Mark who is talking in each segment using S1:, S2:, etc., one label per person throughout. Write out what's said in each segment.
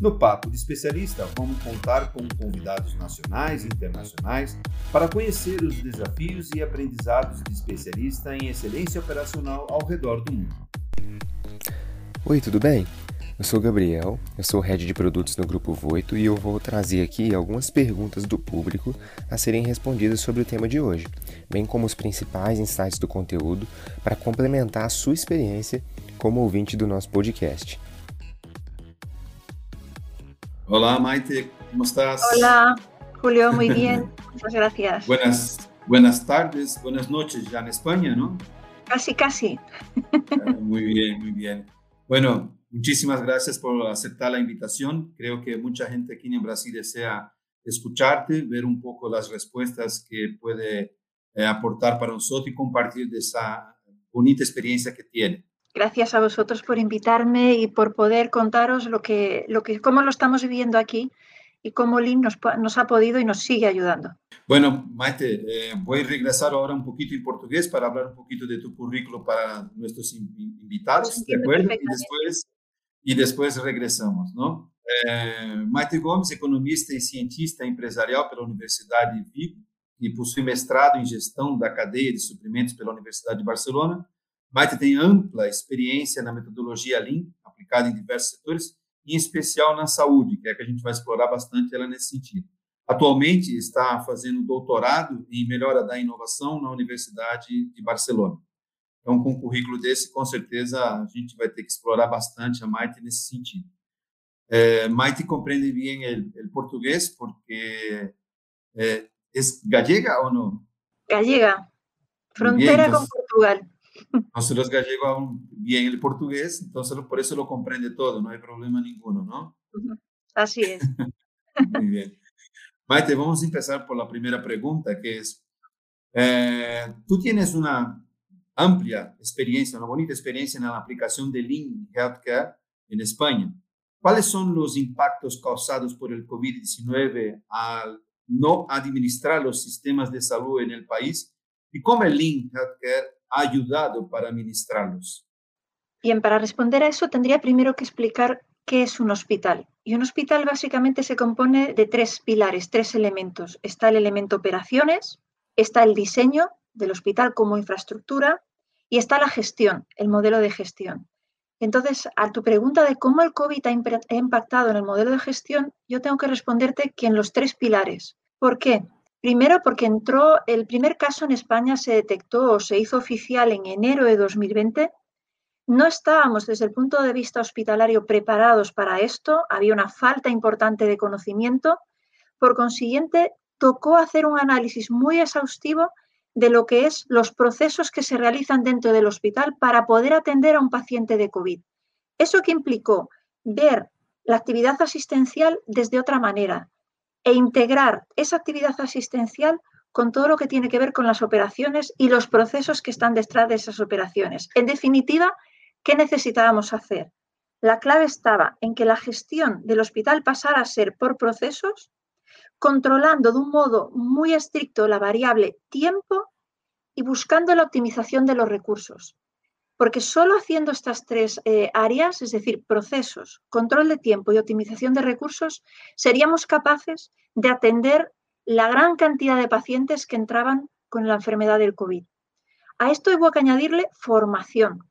S1: No Papo de Especialista, vamos contar com convidados nacionais e internacionais para conhecer os desafios e aprendizados de especialista em excelência operacional ao redor do mundo.
S2: Oi, tudo bem? Eu sou o Gabriel, eu sou head de produtos no Grupo Voito e eu vou trazer aqui algumas perguntas do público a serem respondidas sobre o tema de hoje, bem como os principais insights do conteúdo para complementar a sua experiência como ouvinte do nosso podcast.
S1: Hola Maite, ¿cómo estás?
S3: Hola Julio, muy bien, muchas gracias.
S1: Buenas, buenas tardes, buenas noches ya en España, ¿no?
S3: Casi, casi.
S1: Muy bien, muy bien. Bueno, muchísimas gracias por aceptar la invitación. Creo que mucha gente aquí en Brasil desea escucharte, ver un poco las respuestas que puede eh, aportar para nosotros y compartir de esa bonita experiencia que tiene.
S3: Gracias a vosotros por invitarme y por poder contaros lo que, lo que, cómo lo estamos viviendo aquí y cómo Lin nos, nos ha podido y nos sigue ayudando.
S1: Bueno, Maite, eh, voy a regresar ahora un poquito en portugués para hablar un poquito de tu currículo para nuestros invitados, ¿de acuerdo? Y después, y después regresamos, ¿no? Eh, Maite Gomes, economista e cientista empresarial pela Universidade de Vigo e possui mestrado em gestão da cadeia de suprimentos pela Universidade de Barcelona Maite tem ampla experiência na metodologia Lean, aplicada em diversos setores, em especial na saúde, que é que a gente vai explorar bastante ela nesse sentido. Atualmente está fazendo doutorado em melhora da inovação na Universidade de Barcelona. Então, com um currículo desse, com certeza a gente vai ter que explorar bastante a Maite nesse sentido. É, Maite compreende bem o português porque é, é gallega ou não?
S3: Gallega, fronteira com Portugal.
S1: Entonces los gallegos hablan bien el portugués, entonces por eso lo comprende todo, no hay problema ninguno, ¿no?
S3: Así es.
S1: Muy bien. Maite, vamos a empezar por la primera pregunta, que es, eh, tú tienes una amplia experiencia, una bonita experiencia en la aplicación de Lean Healthcare en España. ¿Cuáles son los impactos causados por el COVID-19 al no administrar los sistemas de salud en el país? ¿Y cómo el Lean Healthcare ayudado para administrarlos?
S3: Bien, para responder a eso tendría primero que explicar qué es un hospital. Y un hospital básicamente se compone de tres pilares, tres elementos. Está el elemento operaciones, está el diseño del hospital como infraestructura y está la gestión, el modelo de gestión. Entonces, a tu pregunta de cómo el COVID ha impactado en el modelo de gestión, yo tengo que responderte que en los tres pilares. ¿Por qué? Primero, porque entró, el primer caso en España se detectó o se hizo oficial en enero de 2020. No estábamos desde el punto de vista hospitalario preparados para esto, había una falta importante de conocimiento. Por consiguiente, tocó hacer un análisis muy exhaustivo de lo que es los procesos que se realizan dentro del hospital para poder atender a un paciente de COVID. Eso que implicó ver la actividad asistencial desde otra manera, e integrar esa actividad asistencial con todo lo que tiene que ver con las operaciones y los procesos que están detrás de esas operaciones. En definitiva, ¿qué necesitábamos hacer? La clave estaba en que la gestión del hospital pasara a ser por procesos, controlando de un modo muy estricto la variable tiempo y buscando la optimización de los recursos. Porque solo haciendo estas tres eh, áreas, es decir, procesos, control de tiempo y optimización de recursos, seríamos capaces de atender la gran cantidad de pacientes que entraban con la enfermedad del COVID. A esto que añadirle formación,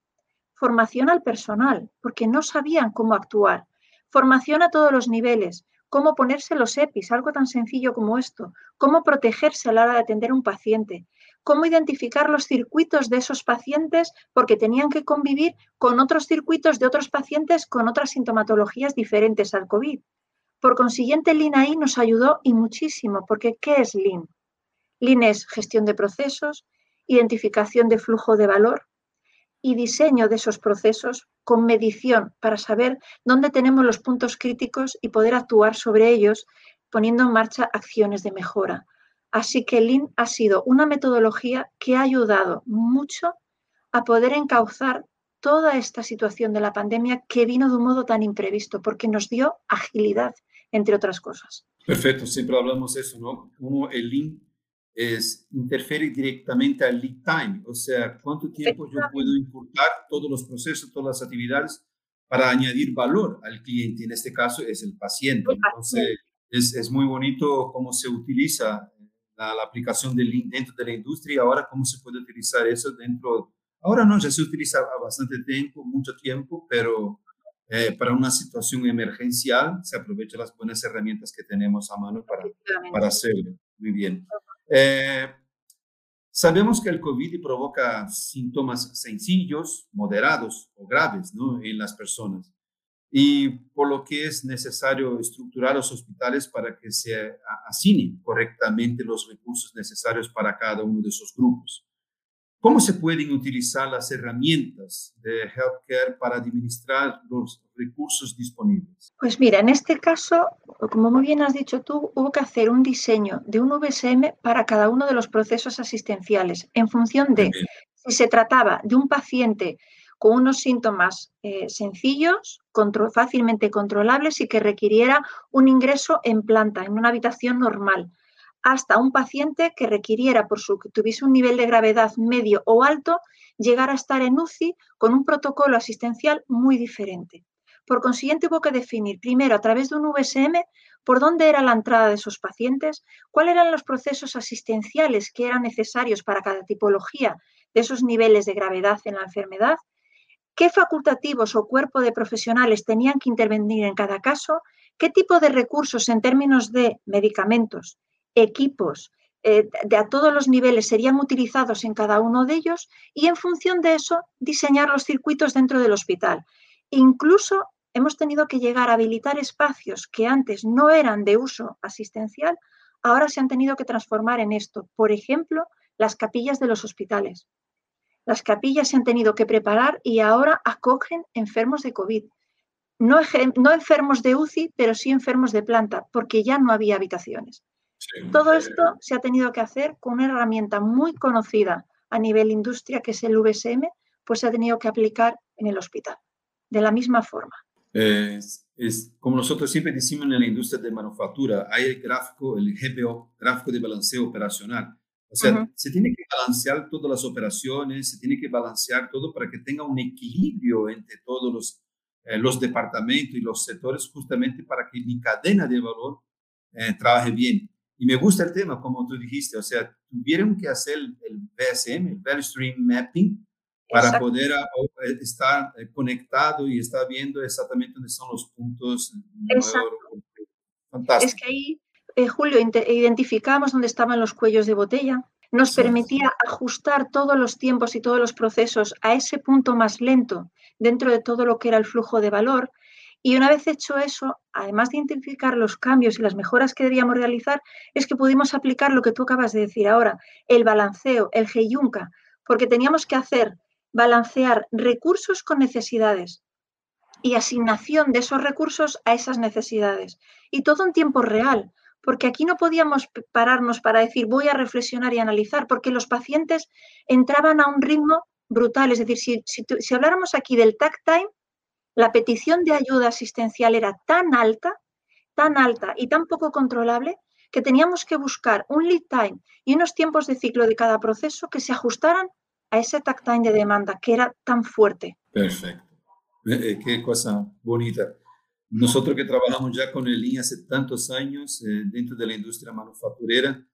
S3: formación al personal, porque no sabían cómo actuar, formación a todos los niveles, cómo ponerse los EPIs, algo tan sencillo como esto, cómo protegerse a la hora de atender a un paciente, cómo identificar los circuitos de esos pacientes porque tenían que convivir con otros circuitos de otros pacientes con otras sintomatologías diferentes al COVID. Por consiguiente, Lean ahí nos ayudó y muchísimo, porque ¿qué es Lean? Lean es gestión de procesos, identificación de flujo de valor y diseño de esos procesos con medición para saber dónde tenemos los puntos críticos y poder actuar sobre ellos poniendo en marcha acciones de mejora. Así que Lean ha sido una metodología que ha ayudado mucho a poder encauzar toda esta situación de la pandemia que vino de un modo tan imprevisto, porque nos dio agilidad, entre otras cosas.
S1: Perfecto, siempre hablamos de eso, ¿no? Como el link es, interfiere directamente al lead time, o sea, cuánto tiempo yo puedo importar todos los procesos, todas las actividades para añadir valor al cliente, en este caso es el paciente. Entonces, es, es muy bonito cómo se utiliza la, la, aplicación del link dentro de la industria y ahora cómo se puede utilizar eso dentro. Ahora no, ya se utiliza bastante tiempo, mucho tiempo, pero eh, para una situación emergencial se aprovechan las buenas herramientas que tenemos a mano para, para hacerlo. Muy bien. Eh, sabemos que el COVID provoca síntomas sencillos, moderados o graves ¿no? en las personas y por lo que es necesario estructurar los hospitales para que se asignen correctamente los recursos necesarios para cada uno de esos grupos. ¿Cómo se pueden utilizar las herramientas de healthcare para administrar los recursos disponibles?
S3: Pues mira, en este caso, como muy bien has dicho tú, hubo que hacer un diseño de un VSM para cada uno de los procesos asistenciales en función de si se trataba de un paciente con unos síntomas eh, sencillos, fácilmente controlables y que requiriera un ingreso en planta, en una habitación normal hasta un paciente que requiriera, por su que tuviese un nivel de gravedad medio o alto, llegar a estar en UCI con un protocolo asistencial muy diferente. Por consiguiente, hubo que definir primero a través de un VSM por dónde era la entrada de esos pacientes, cuáles eran los procesos asistenciales que eran necesarios para cada tipología de esos niveles de gravedad en la enfermedad, qué facultativos o cuerpo de profesionales tenían que intervenir en cada caso, qué tipo de recursos en términos de medicamentos, equipos eh, de a todos los niveles serían utilizados en cada uno de ellos y en función de eso diseñar los circuitos dentro del hospital. Incluso hemos tenido que llegar a habilitar espacios que antes no eran de uso asistencial, ahora se han tenido que transformar en esto. Por ejemplo, las capillas de los hospitales. Las capillas se han tenido que preparar y ahora acogen enfermos de COVID. No, no enfermos de UCI, pero sí enfermos de planta, porque ya no había habitaciones. Todo esto se ha tenido que hacer con una herramienta muy conocida a nivel industria, que es el VSM, pues se ha tenido que aplicar en el hospital, de la misma forma.
S1: es, como nosotros siempre decimos en la industria de manufactura, hay el gráfico, el GPO, gráfico de balanceo operacional. O sea, se tiene que balancear todas las operaciones, se tiene que balancear todo para que tenga un equilibrio entre todos los, eh, los departamentos y los sectores, justamente para que mi cadena de valor eh, trabaje bien. Y me gusta el tema, como tú dijiste, o sea, tuvieron que hacer el, BSM, el Value Stream Mapping, para poder eh, estar eh, conectado y estar viendo exactamente dónde son los puntos.
S3: Exacto. Fantástico. Es que ahí, eh, Julio, identificamos dónde estaban los cuellos de botella, nos permitía ajustar todos los tiempos y todos los procesos a ese punto más lento dentro de todo lo que era el flujo de valor y una vez hecho eso, además de identificar los cambios y las mejoras que debíamos realizar, es que pudimos aplicar lo que tú acabas de decir ahora, el balanceo, el Heyunka, porque teníamos que hacer, balancear recursos con necesidades y asignación de esos recursos a esas necesidades. Y todo en tiempo real, porque aquí no podíamos pararnos para decir voy a reflexionar y analizar, porque los pacientes entraban a un ritmo brutal. Es decir, si, habláramos aquí del tag time, la petición de ayuda asistencial era tan alta, tan alta y tan poco controlable que teníamos que buscar un lead time y unos tiempos de ciclo de cada proceso que se ajustaran a ese tag time de demanda que era tan fuerte.
S1: Perfecto. Eh, eh, qué cosa bonita. Nosotros que trabajamos ya con el Lean hace tantos años eh, dentro de la industria manufacturera,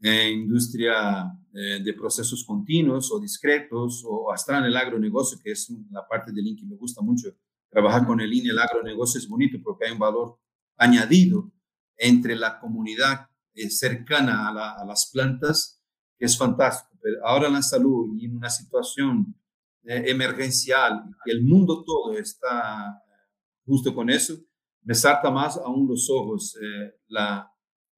S1: industria de procesos continuos o discretos, o hasta en el agronegocio, que es la parte del Lean que me gusta mucho, Trabajar con el INE, el agronegocio es bonito porque hay un valor añadido entre la comunidad eh, cercana a, las plantas, que es fantástico. Pero ahora en la salud y en una situación eh, emergencial, el mundo todo está justo con eso, me salta más aún los ojos eh, la,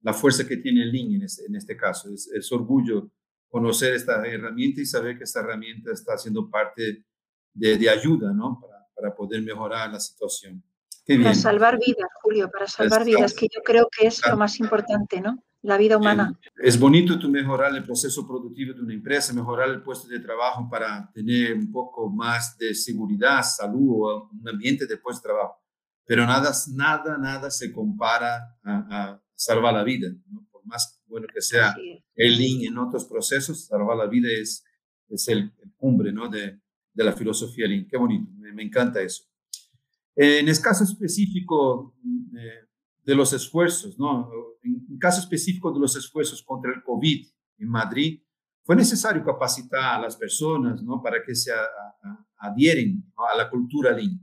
S1: la, fuerza que tiene el INE en este, en este caso. Es, es, orgullo conocer esta herramienta y saber que esta herramienta está siendo parte de, de ayuda, ¿no? Para, para poder mejorar la situación.
S3: para salvar vidas, Julio, para salvar vidas, que yo creo que es lo más importante, ¿no? la vida humana.
S1: Es bonito tú mejorar el proceso productivo de una empresa, mejorar el puesto de trabajo para tener un poco más de seguridad, salud o un ambiente de puesto de trabajo. Pero nada, nada, nada se compara a, salvar la vida. Por más bueno que sea el link en otros procesos, salvar la vida es, es el, cumbre ¿no? de, de, la filosofía Lean. Qué bonito, me, encanta eso. En el caso específico, eh, de los esfuerzos, ¿no? En caso específico de los esfuerzos contra el COVID en Madrid, fue necesario capacitar a las personas, ¿no? Para que se adhieren a la cultura Lean.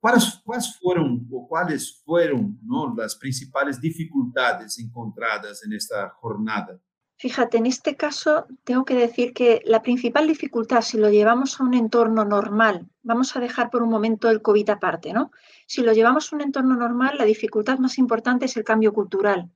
S1: ¿Cuáles, ¿Cuáles, fueron o cuáles fueron ¿no? las principales dificultades encontradas en esta jornada?
S3: Fíjate, en este caso tengo que decir que la principal dificultad, si lo llevamos a un entorno normal, vamos a dejar por un momento el COVID aparte, ¿no? Si lo llevamos a un entorno normal, la dificultad más importante es el cambio cultural,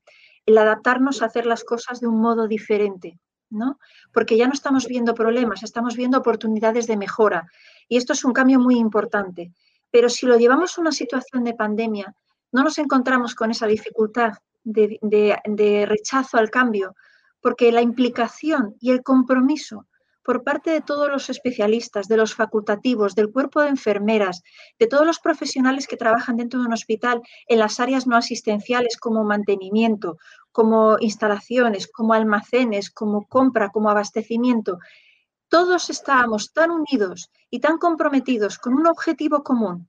S3: el adaptarnos a hacer las cosas de un modo diferente, ¿no? Porque ya no estamos viendo problemas, estamos viendo oportunidades de mejora. Y esto es un cambio muy importante. Pero si lo llevamos a una situación de pandemia, no nos encontramos con esa dificultad de, rechazo al cambio, porque la implicación y el compromiso por parte de todos los especialistas, de los facultativos, del cuerpo de enfermeras, de todos los profesionales que trabajan dentro de un hospital en las áreas no asistenciales como mantenimiento, como instalaciones, como almacenes, como compra, como abastecimiento. Todos estábamos tan unidos y tan comprometidos con un objetivo común,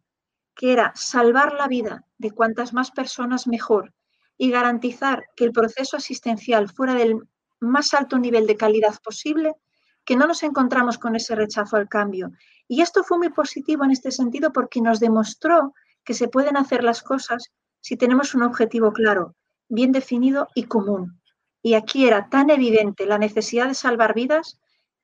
S3: que era salvar la vida de cuantas más personas mejor y garantizar que el proceso asistencial fuera del más alto nivel de calidad posible, que no nos encontramos con ese rechazo al cambio. Y esto fue muy positivo en este sentido porque nos demostró que se pueden hacer las cosas si tenemos un objetivo claro, bien definido y común. Y aquí era tan evidente la necesidad de salvar vidas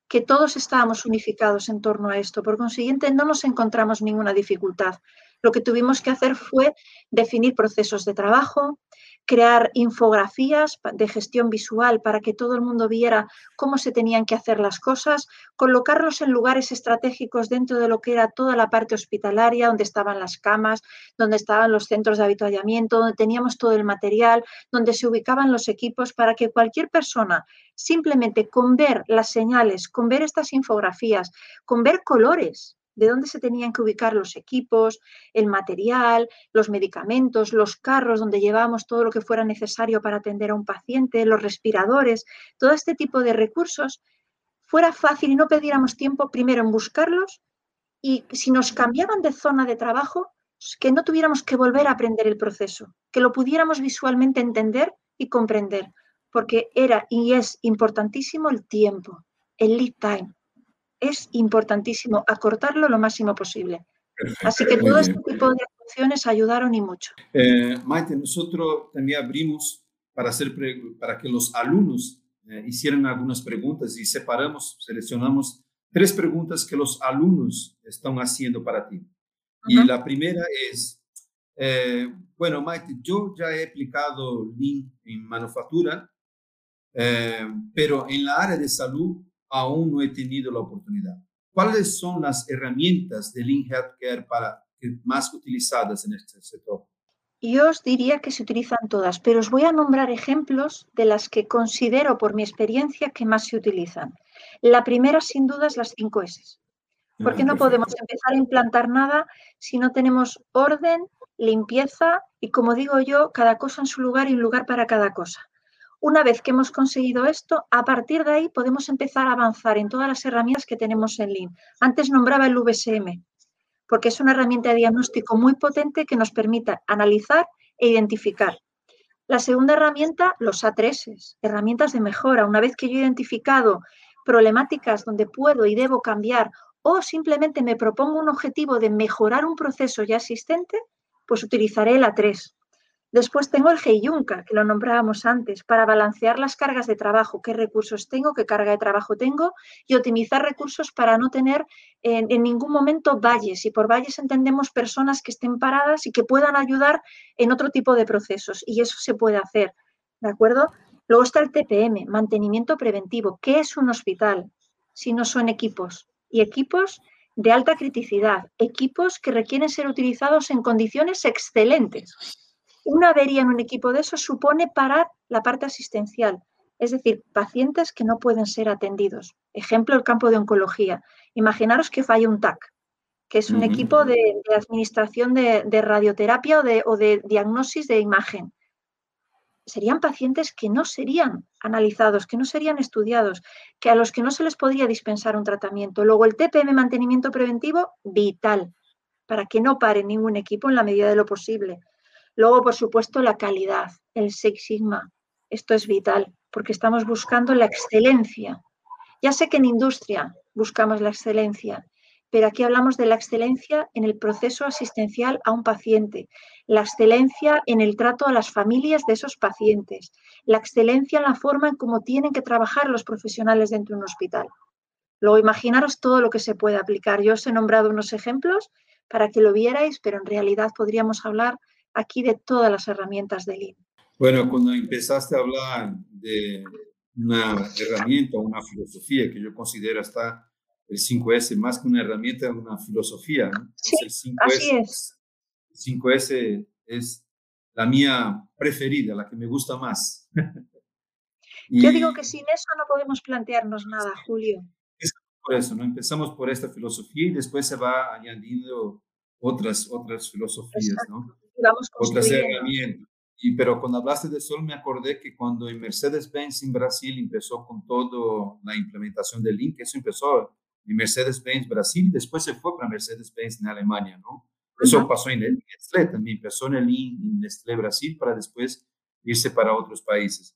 S3: que todos estábamos unificados en torno a esto. Por consiguiente, no nos encontramos ninguna dificultad. Lo que tuvimos que hacer fue definir procesos de trabajo, crear infografías de gestión visual para que todo el mundo viera cómo se tenían que hacer las cosas, colocarlos en lugares estratégicos dentro de lo que era toda la parte hospitalaria, donde estaban las camas, donde estaban los centros de habituallamiento, donde teníamos todo el material, donde se ubicaban los equipos para que cualquier persona simplemente con ver las señales, con ver estas infografías, con ver colores, de dónde se tenían que ubicar los equipos, el material, los medicamentos, los carros donde llevábamos todo lo que fuera necesario para atender a un paciente, los respiradores, todo este tipo de recursos, fuera fácil y no perdiéramos tiempo primero en buscarlos y si nos cambiaban de zona de trabajo, que no tuviéramos que volver a aprender el proceso, que lo pudiéramos visualmente entender y comprender, porque era y es importantísimo el tiempo, el lead time es importantísimo acortarlo lo máximo posible. Así que todo este tipo de acciones ayudaron y mucho.
S1: Eh, Maite, nosotros también abrimos para, hacer para que los alumnos eh, hicieran algunas preguntas y separamos, seleccionamos tres preguntas que los alumnos están haciendo para ti. Y la primera es, eh, bueno, Maite, yo ya he aplicado Lean en manufactura, pero en la área de salud aún no he tenido la oportunidad. ¿Cuáles son las herramientas de Lean Healthcare para, más utilizadas en este sector?
S3: Yo os diría que se utilizan todas, pero os voy a nombrar ejemplos de las que considero por mi experiencia que más se utilizan. La primera, sin duda, es las 5 S. Porque no podemos empezar a implantar nada si no tenemos orden, limpieza y, como digo yo, cada cosa en su lugar y un lugar para cada cosa. Una vez que hemos conseguido esto, a partir de ahí podemos empezar a avanzar en todas las herramientas que tenemos en Lean. Antes nombraba el VSM, porque es una herramienta de diagnóstico muy potente que nos permite analizar e identificar. La segunda herramienta, los A3, herramientas de mejora. Una vez que yo he identificado problemáticas donde puedo y debo cambiar o simplemente me propongo un objetivo de mejorar un proceso ya existente, pues utilizaré el A3. Después tengo el Heiyunka, que lo nombrábamos antes, para balancear las cargas de trabajo, qué recursos tengo, qué carga de trabajo tengo y optimizar recursos para no tener en, ningún momento valles. Y por valles entendemos personas que estén paradas y que puedan ayudar en otro tipo de procesos. Y eso se puede hacer, ¿de acuerdo? Luego está el TPM, mantenimiento preventivo. ¿Qué es un hospital si no son equipos? Y equipos de alta criticidad, equipos que requieren ser utilizados en condiciones excelentes Una avería en un equipo de esos supone parar la parte asistencial, es decir, pacientes que no pueden ser atendidos. Ejemplo, el campo de oncología. Imaginaros que falla un TAC, que es un equipo de, administración de, radioterapia o de, o de diagnosis de imagen. Serían pacientes que no serían analizados, que no serían estudiados, que a los que no se les podría dispensar un tratamiento. Luego, el TPM mantenimiento preventivo, vital, para que no pare ningún equipo en la medida de lo posible. Luego, por supuesto, la calidad, el Six Sigma. Esto es vital porque estamos buscando la excelencia. Ya sé que en industria buscamos la excelencia, pero aquí hablamos de la excelencia en el proceso asistencial a un paciente, la excelencia en el trato a las familias de esos pacientes, la excelencia en la forma en cómo tienen que trabajar los profesionales dentro de un hospital. Luego imaginaros todo lo que se puede aplicar. Yo os he nombrado unos ejemplos para que lo vierais, pero en realidad podríamos hablar aquí de todas las herramientas del IN.
S1: Bueno, cuando empezaste a hablar de una herramienta, una filosofía que yo considero hasta el 5S más que una herramienta, una filosofía.
S3: Sí, el 5S, así es.
S1: El 5S es la mía preferida, la que me gusta más.
S3: Yo digo que sin eso no podemos plantearnos nada, Julio.
S1: Es por eso, ¿no? Empezamos por esta filosofía y después se va añadiendo otras, otras filosofías, ¿no? Otras herramientas. Y, pero cuando hablaste de Sol, me acordé que cuando en Mercedes-Benz en Brasil empezó con toda la implementación del Link, eso empezó en Mercedes-Benz Brasil y después se fue para Mercedes-Benz en Alemania, ¿no? Eso pasó en Nestlé también, empezó en el en Nestlé Brasil para después irse para otros países.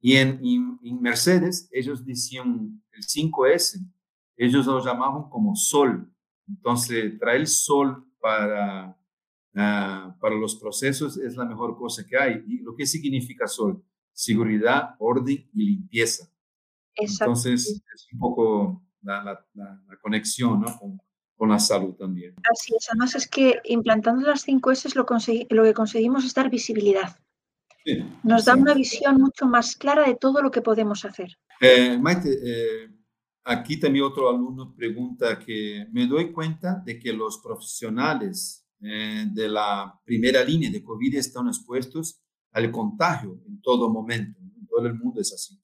S1: Y en, en, Mercedes, ellos decían el 5S, ellos lo llamaban como sol. Entonces, traer el sol para, uh, para los procesos es la mejor cosa que hay. ¿Y lo que significa sol? Seguridad, orden y limpieza.
S3: Exacto.
S1: Entonces, es un poco la, la, la conexión ¿no? con, con, la salud también.
S3: Así es, además es que implantando las 5 S lo, lo que conseguimos es dar visibilidad. Sí, Nos da una visión mucho más clara de todo lo que podemos hacer.
S1: Eh, Maite, eh, aquí también otro alumno pregunta que me doy cuenta de que los profesionales eh, de la primera línea de COVID están expuestos al contagio en todo momento. En todo el mundo es así.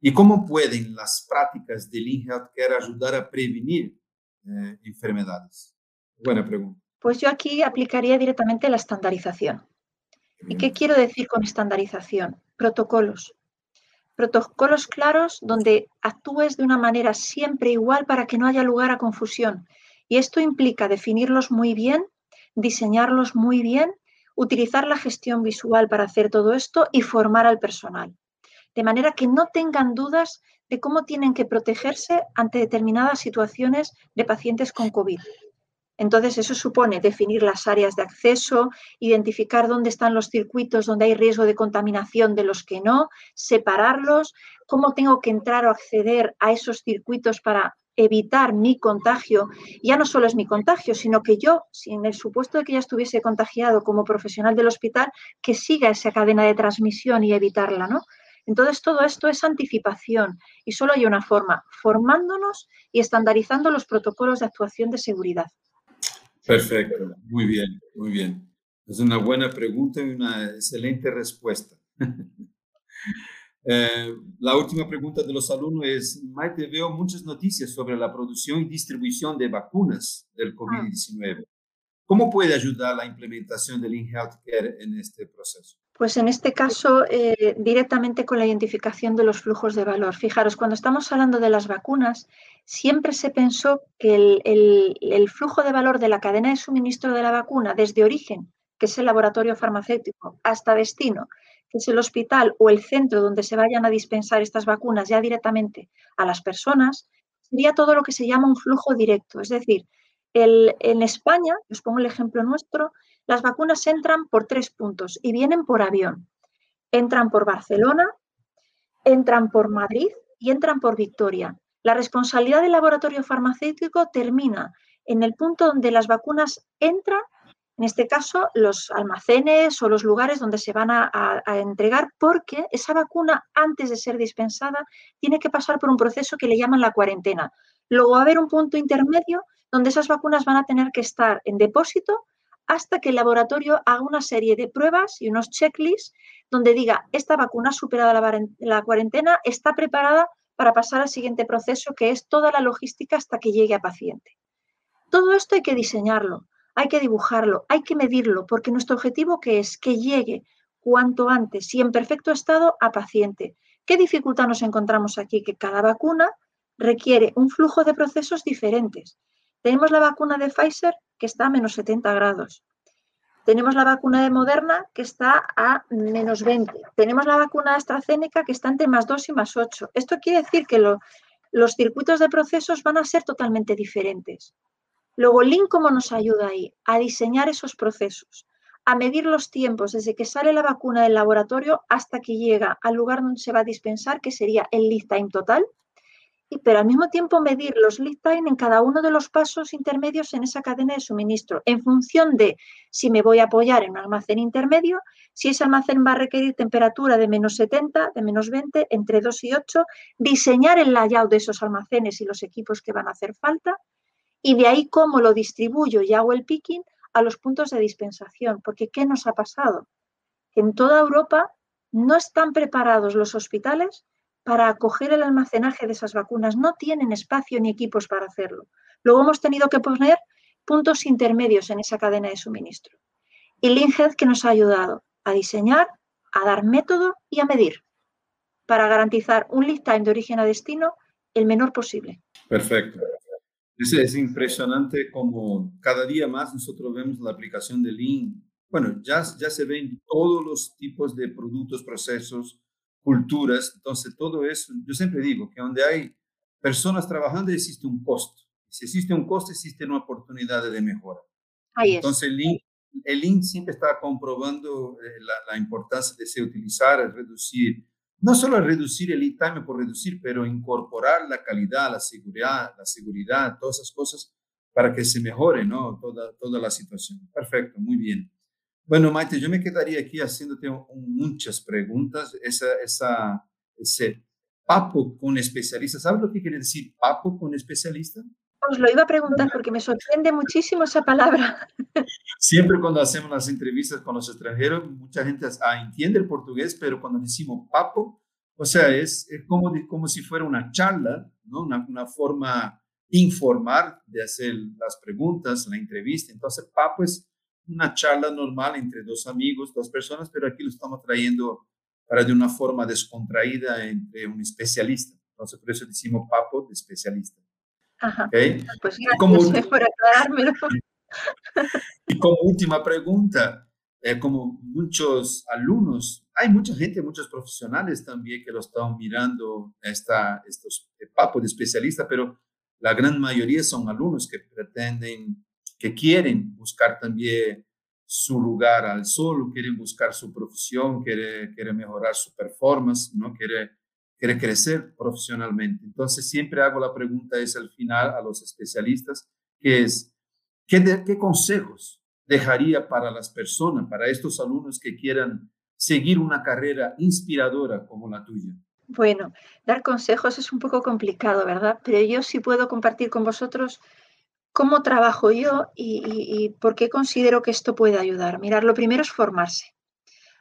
S1: ¿Y cómo pueden las prácticas del Healthcare ayudar a prevenir eh, enfermedades? Buena pregunta.
S3: Pues yo aquí aplicaría directamente la estandarización. ¿Y qué quiero decir con estandarización? Protocolos. Protocolos claros donde actúes de una manera siempre igual para que no haya lugar a confusión. Y esto implica definirlos muy bien, diseñarlos muy bien, utilizar la gestión visual para hacer todo esto y formar al personal de manera que no tengan dudas de cómo tienen que protegerse ante determinadas situaciones de pacientes con COVID. Entonces, eso supone definir las áreas de acceso, identificar dónde están los circuitos donde hay riesgo de contaminación de los que no, separarlos, cómo tengo que entrar o acceder a esos circuitos para evitar mi contagio. Ya no solo es mi contagio, sino que yo, si en el supuesto de que ya estuviese contagiado como profesional del hospital, que siga esa cadena de transmisión y evitarla, ¿no? Entonces, todo esto es anticipación y solo hay una forma, formándonos y estandarizando los protocolos de actuación de seguridad.
S1: Perfecto, muy bien, muy bien. Es una buena pregunta y una excelente respuesta. Eh, la última pregunta de los alumnos es, Maite, veo muchas noticias sobre la producción y distribución de vacunas del COVID-19. ¿Cómo puede ayudar la implementación del in-healthcare en este proceso?
S3: Pues en este caso, eh, directamente con la identificación de los flujos de valor. Fijaros, cuando estamos hablando de las vacunas, siempre se pensó que el, flujo de valor de la cadena de suministro de la vacuna, desde origen, que es el laboratorio farmacéutico, hasta destino, que es el hospital o el centro donde se vayan a dispensar estas vacunas ya directamente a las personas, sería todo lo que se llama un flujo directo. Es decir, en España, os pongo el ejemplo nuestro, las vacunas entran por tres puntos y vienen por avión. Entran por Barcelona, entran por Madrid y entran por Victoria. La responsabilidad del laboratorio farmacéutico termina en el punto donde las vacunas entran, en este caso los almacenes o los lugares donde se van a, entregar, porque esa vacuna, antes de ser dispensada, tiene que pasar por un proceso que le llaman la cuarentena. Luego va a haber un punto intermedio donde esas vacunas van a tener que estar en depósito hasta que el laboratorio haga una serie de pruebas y unos checklists donde diga, esta vacuna ha superado la, cuarentena, está preparada para pasar al siguiente proceso, que es toda la logística hasta que llegue a paciente. Todo esto hay que diseñarlo, hay que dibujarlo, hay que medirlo, porque nuestro objetivo que es que llegue cuanto antes y en perfecto estado a paciente. ¿Qué dificultad nos encontramos aquí? Que cada vacuna requiere un flujo de procesos diferentes. Tenemos la vacuna de Pfizer que está a menos 70 grados. Tenemos la vacuna de Moderna que está a menos 20. Tenemos la vacuna de AstraZeneca que está entre más 2 y más 8. Esto quiere decir que los circuitos de procesos van a ser totalmente diferentes. Luego, Lean, ¿cómo nos ayuda ahí? A diseñar esos procesos, a medir los tiempos desde que sale la vacuna del laboratorio hasta que llega al lugar donde se va a dispensar, que sería el lead time total, pero al mismo tiempo medir los lead time en cada uno de los pasos intermedios en esa cadena de suministro, en función de si me voy a apoyar en un almacén intermedio, si ese almacén va a requerir temperatura de menos 70, de menos 20, entre 2 y 8, diseñar el layout de esos almacenes y los equipos que van a hacer falta, y de ahí cómo lo distribuyo y hago el picking a los puntos de dispensación, porque ¿qué nos ha pasado? En toda Europa no están preparados los hospitales para acoger el almacenaje de esas vacunas. No tienen espacio ni equipos para hacerlo. Luego hemos tenido que poner puntos intermedios en esa cadena de suministro. Y Linhead que nos ha ayudado a diseñar, a dar método y a medir para garantizar un lead time de origen a destino el menor posible.
S1: Perfecto. Es, es impresionante como cada día más nosotros vemos la aplicación de Lean. Bueno, ya, ya se ven todos los tipos de productos, procesos, culturas. Entonces, todo eso, yo siempre digo que donde hay personas trabajando existe un costo. Si existe un costo, existe una oportunidad de mejora.
S3: Ahí
S1: Entonces, link, el siempre está comprobando eh, la, la, importancia de se utilizar, reducir, no solo reducir el lead time por reducir, pero incorporar la calidad, la seguridad, la seguridad, todas esas cosas para que se mejore ¿no? toda, toda la situación. Perfecto, muy bien. Bueno, Maite, yo me quedaría aquí haciéndote muchas preguntas. Esa, esa, ese papo con especialista, ¿sabes lo que quiere decir papo con especialista?
S3: Os lo iba a preguntar porque me sorprende muchísimo esa palabra.
S1: Siempre cuando hacemos las entrevistas con los extranjeros, mucha gente ah, entiende el portugués, pero cuando decimos papo, o sea, es, es como, como si fuera una charla, ¿no? una, una forma informal de hacer las preguntas, la entrevista. Entonces, papo es una charla normal entre dos amigos, dos personas, pero aquí lo estamos trayendo para de una forma descontraída entre un especialista. Entonces, por eso decimos papo de especialista.
S3: Ajá. ¿Okay? Pues gracias como, por aclarármelo.
S1: Y como última pregunta, eh, como muchos alumnos, hay mucha gente, muchos profesionales también que lo están mirando, esta, estos eh, papos de especialista, pero la gran mayoría son alumnos que pretenden que quieren buscar también su lugar al sol, quieren buscar su profesión, quieren, quiere mejorar su performance, ¿no? quiere, quiere crecer profesionalmente. Entonces siempre hago la pregunta es al final a los especialistas, que es, ¿qué, consejos dejaría para las personas, para estos alumnos que quieran seguir una carrera inspiradora como la tuya?
S3: Bueno, dar consejos es un poco complicado, ¿verdad? Pero yo sí puedo compartir con vosotros cómo trabajo yo y, por qué considero que esto puede ayudar. Mirar, lo primero es formarse.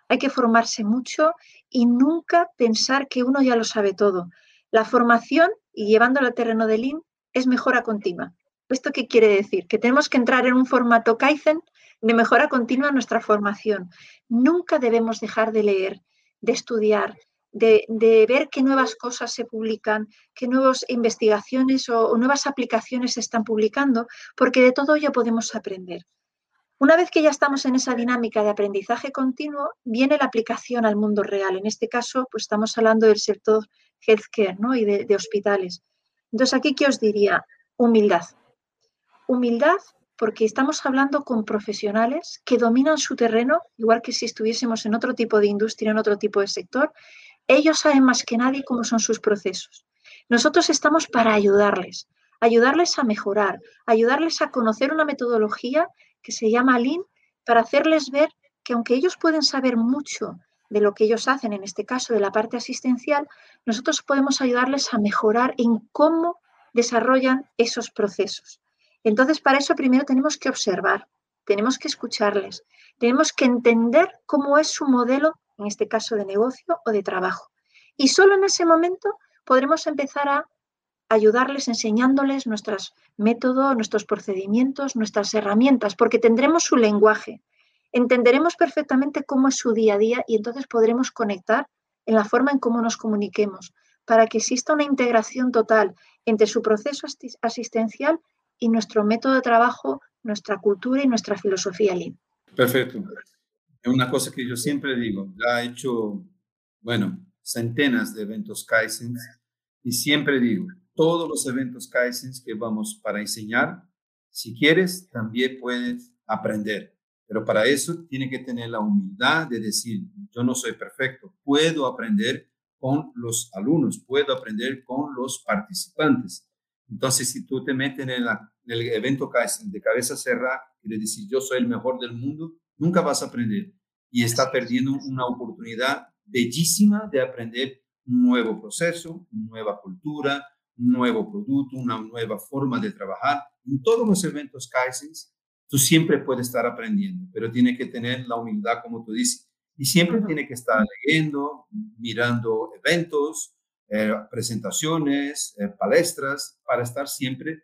S3: Hay que formarse mucho y nunca pensar que uno ya lo sabe todo. La formación, y llevándolo al terreno de Lean, es mejora continua. ¿Esto qué quiere decir? Que tenemos que entrar en un formato Kaizen de mejora continua en nuestra formación. Nunca debemos dejar de leer, de estudiar, de, ver qué nuevas cosas se publican, qué nuevas investigaciones o, nuevas aplicaciones se están publicando, porque de todo ello podemos aprender. Una vez que ya estamos en esa dinámica de aprendizaje continuo, viene la aplicación al mundo real. En este caso, pues estamos hablando del sector healthcare ¿no? y de, de hospitales. Entonces, aquí, ¿qué os diría? Humildad. Humildad porque estamos hablando con profesionales que dominan su terreno, igual que si estuviésemos en otro tipo de industria, en otro tipo de sector, ellos saben más que nadie cómo son sus procesos. Nosotros estamos para ayudarles, ayudarles a mejorar, ayudarles a conocer una metodología que se llama Lean para hacerles ver que aunque ellos pueden saber mucho de lo que ellos hacen, en este caso de la parte asistencial, nosotros podemos ayudarles a mejorar en cómo desarrollan esos procesos. Entonces, para eso primero tenemos que observar, tenemos que escucharles, tenemos que entender cómo es su modelo, en este caso de negocio o de trabajo. Y solo en ese momento podremos empezar a ayudarles enseñándoles nuestros métodos, nuestros procedimientos, nuestras herramientas, porque tendremos su lenguaje, entenderemos perfectamente cómo es su día a día y entonces podremos conectar en la forma en cómo nos comuniquemos, para que exista una integración total entre su proceso asistencial y nuestro método de trabajo, nuestra cultura y nuestra filosofía Lean.
S1: Perfecto. Es una cosa que yo siempre digo, ya he hecho, bueno, centenas de eventos Kaizen y siempre digo, todos los eventos Kaizen que vamos para enseñar, si quieres, también puedes aprender. Pero para eso tiene que tener la humildad de decir, yo no soy perfecto, puedo aprender con los alumnos, puedo aprender con los participantes. Entonces, si tú te metes en, el evento Kaizen de cabeza cerrada, quiere decir, yo soy el mejor del mundo, nunca vas a aprender. Y está perdiendo una oportunidad bellísima de aprender un nuevo proceso, una nueva cultura, un nuevo producto, una nueva forma de trabajar. En todos los eventos Kaizen tú siempre puedes estar aprendiendo, pero tiene que tener la humildad, como tú dices, y siempre tiene que estar leyendo, mirando eventos, eh, presentaciones, eh, palestras, para estar siempre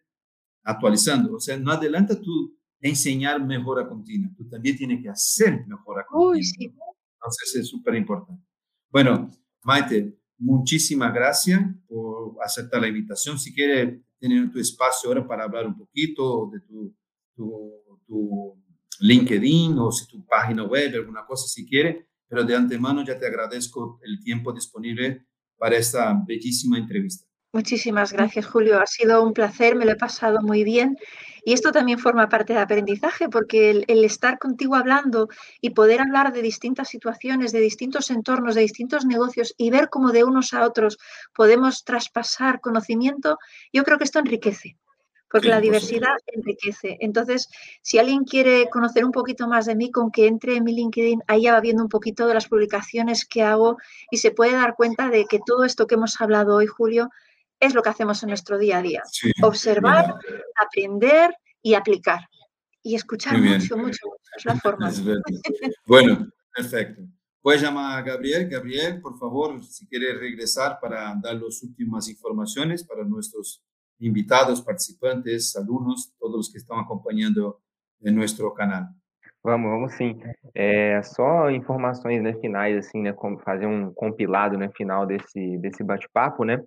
S1: actualizando. O sea, no adelanta tú enseñar mejora continua, tú también tienes que hacer mejora continua. Uy, sí. Entonces es súper importante. Bueno, Maite, muchísimas gracias por aceptar la invitación. Si quieres tener tu espacio ahora para hablar un poquito de tu tu, LinkedIn o si tu página web, alguna cosa si quiere, pero de antemano ya te agradezco el tiempo disponible para esta bellísima entrevista.
S3: Muchísimas gracias, Julio. Ha sido un placer, me lo he pasado muy bien. Y esto también forma parte del aprendizaje, porque el, el, estar contigo hablando y poder hablar de distintas situaciones, de distintos entornos, de distintos negocios y ver cómo de unos a otros podemos traspasar conocimiento, yo creo que esto enriquece porque la diversidad enriquece. Entonces, si alguien quiere conocer un poquito más de mí, con que entre en mi LinkedIn, ahí ya va viendo un poquito de las publicaciones que hago y se puede dar cuenta de que todo esto que hemos hablado hoy, Julio, es lo que hacemos en nuestro día a día. Observar, aprender y aplicar. Y escuchar mucho, mucho, mucho. Es la forma.
S1: bueno, perfecto. Puedes llamar a Gabriel. Gabriel, por favor, si quiere regresar para dar las últimas informaciones para nuestros invitados, participantes, alumnos, todos os que estão acompanhando em nosso canal.
S2: Vamos, vamos sim. É, só informações né, finais, assim, né, como fazer um compilado né, final desse, desse bate-papo, né?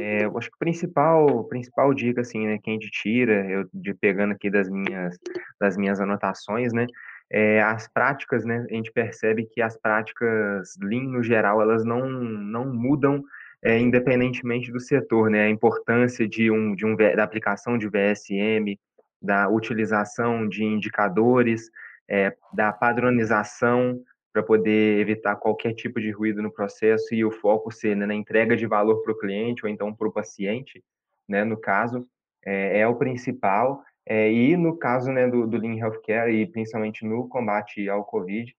S2: É, eu acho que o principal, principal dica, assim, né, que a gente tira, eu de pegando aqui das minhas, das minhas anotações, né? É, as práticas, né? A gente percebe que as práticas Lean, no geral, elas não, não mudam é, independentemente do setor, né? A importância de um, de um, da aplicação de VSM, da utilização de indicadores, é, da padronização para poder evitar qualquer tipo de ruído no processo e o foco ser né, na entrega de valor para o cliente ou então para o paciente, né? No caso, é, é o principal. É, e no caso né, do, do Lean Healthcare e principalmente no combate ao COVID,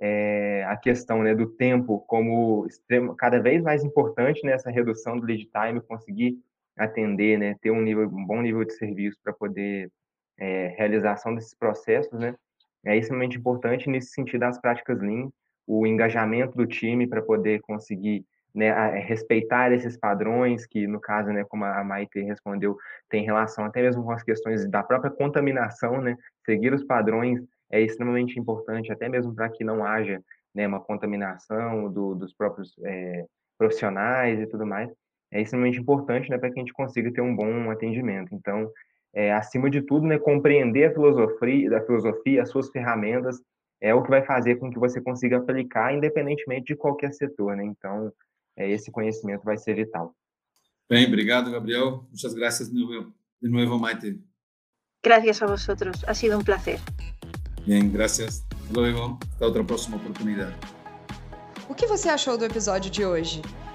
S2: é, a questão né, do tempo como extremo, cada vez mais importante nessa redução do lead time, conseguir atender, né, ter um, nível, um bom nível de serviço para poder é, realização desses processos, né, é extremamente importante nesse sentido das práticas Lean, o engajamento do time para poder conseguir né, respeitar esses padrões que, no caso, né, como a Maite respondeu, tem relação até mesmo com as questões da própria contaminação, né, seguir os padrões é extremamente importante, até mesmo para que não haja né, uma contaminação do, dos próprios é, profissionais e tudo mais. É extremamente importante né, para que a gente consiga ter um bom atendimento. Então, é, acima de tudo, né, compreender a filosofia, da filosofia, as suas ferramentas, é o que vai fazer com que você consiga aplicar independentemente de qualquer setor. Né? Então, é, esse conhecimento vai ser vital.
S1: Bem, obrigado, Gabriel. Muchas gracias de nuevo, de nuevo Maite.
S3: Gracias a vosotros. Ha sido un placer.
S1: Bem, graças. Hasta luego. Até outra próxima oportunidade.
S4: O que você achou do episódio de hoje?